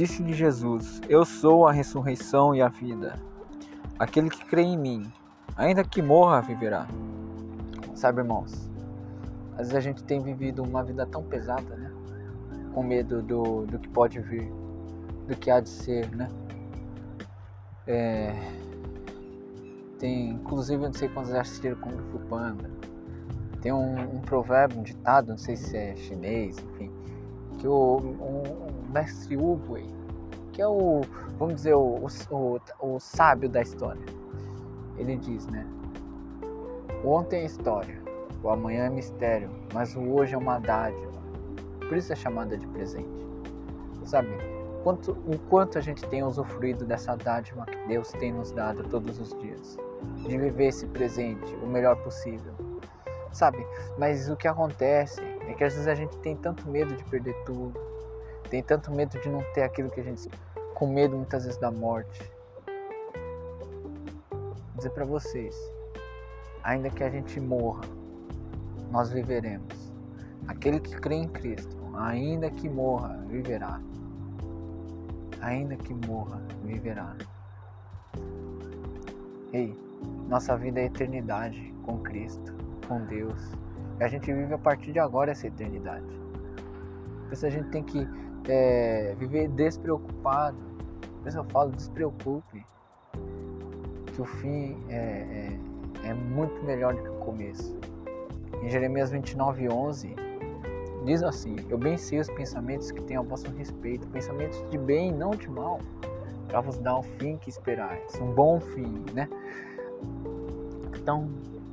Disse-lhe Jesus: Eu sou a ressurreição e a vida. Aquele que crê em mim, ainda que morra, viverá. Sabe, irmãos, às vezes a gente tem vivido uma vida tão pesada, né? Com medo do, do que pode vir, do que há de ser, né? É... Tem, inclusive, não sei quantos já assistiram Kung Fu Panda. Tem um, um provérbio, um ditado, não sei se é chinês, enfim, que o, um, mestre Uwei, que é o, vamos dizer, o, o, o sábio da história. Ele diz, né? Ontem é história, o amanhã é mistério, mas o hoje é uma dádiva. Por isso é chamada de presente. Sabe? Quanto, o quanto a gente tem usufruído dessa dádiva que Deus tem nos dado todos os dias. De viver esse presente o melhor possível. Sabe? Mas o que acontece é que às vezes a gente tem tanto medo de perder tudo, tem tanto medo de não ter aquilo que a gente com medo muitas vezes da morte. Vou dizer para vocês, ainda que a gente morra, nós viveremos. Aquele que crê em Cristo, ainda que morra, viverá. Ainda que morra, viverá. Ei, nossa vida é eternidade com Cristo, com Deus. E a gente vive a partir de agora essa eternidade. Por isso a gente tem que é, viver despreocupado. Por isso eu falo, despreocupe. Que o fim é, é, é muito melhor do que o começo. Em Jeremias 29, 11, diz assim: Eu bem sei os pensamentos que tenho a vosso respeito, pensamentos de bem, não de mal, para vos dar o fim que esperais, um bom fim, né? Então,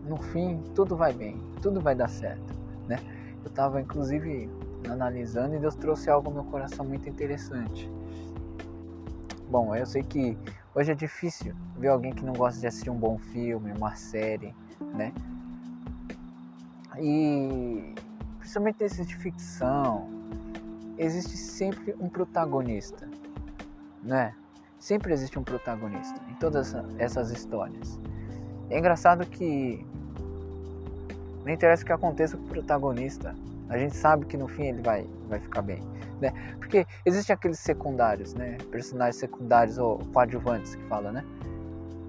no fim, tudo vai bem, tudo vai dar certo, né? Eu estava, inclusive, analisando e Deus trouxe algo ao meu coração muito interessante. Bom, eu sei que hoje é difícil ver alguém que não gosta de assistir um bom filme, uma série, né? E principalmente nesses de ficção, existe sempre um protagonista, né? Sempre existe um protagonista em todas essas histórias. É engraçado que não interessa o que aconteça com o protagonista, a gente sabe que no fim ele vai, vai ficar bem, né? Porque existem aqueles secundários, né? Personagens secundários ou coadjuvantes que fala, né?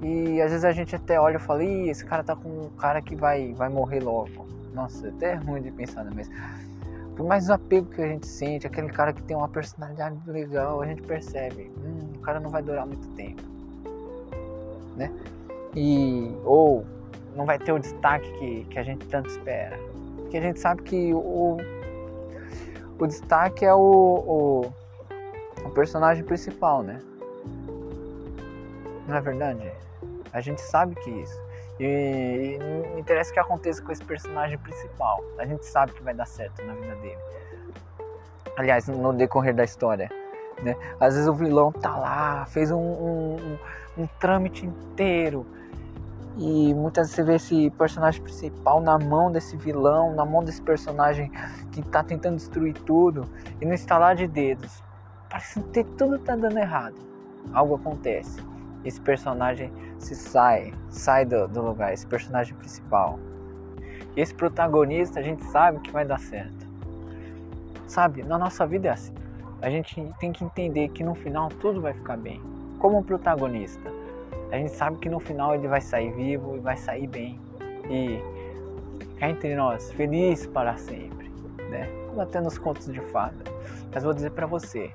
E às vezes a gente até olha e fala, Ih, esse cara tá com um cara que vai, vai morrer logo. Nossa, até é ruim de pensar, né? Mas por mais apego que a gente sente, aquele cara que tem uma personalidade legal, a gente percebe, hum, o cara não vai durar muito tempo, né? E, ou não vai ter o destaque que, que a gente tanto espera que a gente sabe que o, o destaque é o, o, o personagem principal, né? Não é verdade? A gente sabe que isso. E, e não interessa o que aconteça com esse personagem principal. A gente sabe que vai dar certo na vida dele. Aliás, no decorrer da história. Né? Às vezes o vilão tá lá, fez um, um, um, um trâmite inteiro e muitas vezes você vê esse personagem principal na mão desse vilão, na mão desse personagem que tá tentando destruir tudo. E no estalar de dedos, parece que tudo tá dando errado. Algo acontece. Esse personagem se sai, sai do, do lugar, esse personagem principal. E esse protagonista a gente sabe que vai dar certo. Sabe, na nossa vida é assim. A gente tem que entender que no final tudo vai ficar bem. Como protagonista a gente sabe que no final ele vai sair vivo e vai sair bem. E cá entre nós, feliz para sempre, né? Como até nos contos de fada. Mas vou dizer para você,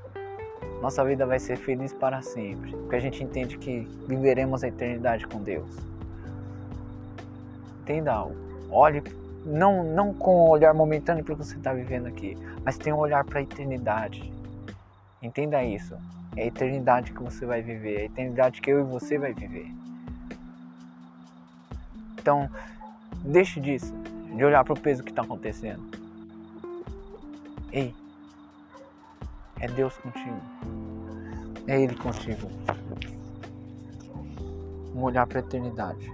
nossa vida vai ser feliz para sempre, porque a gente entende que viveremos a eternidade com Deus. Entenda algo. Olhe não, não com um olhar momentâneo para o que você está vivendo aqui, mas tenha um olhar para a eternidade. Entenda isso. É a eternidade que você vai viver, é a eternidade que eu e você vai viver. Então, deixe disso, de olhar para o peso que está acontecendo. Ei, é Deus contigo. É Ele contigo. Um olhar para a eternidade.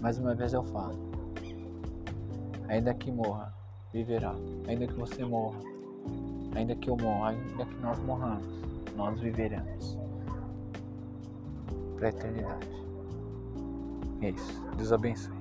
Mais uma vez eu falo. Ainda que morra, viverá. Ainda que você morra, Ainda que eu morra, ainda que nós morramos, nós viveremos para a eternidade. É isso. Deus abençoe.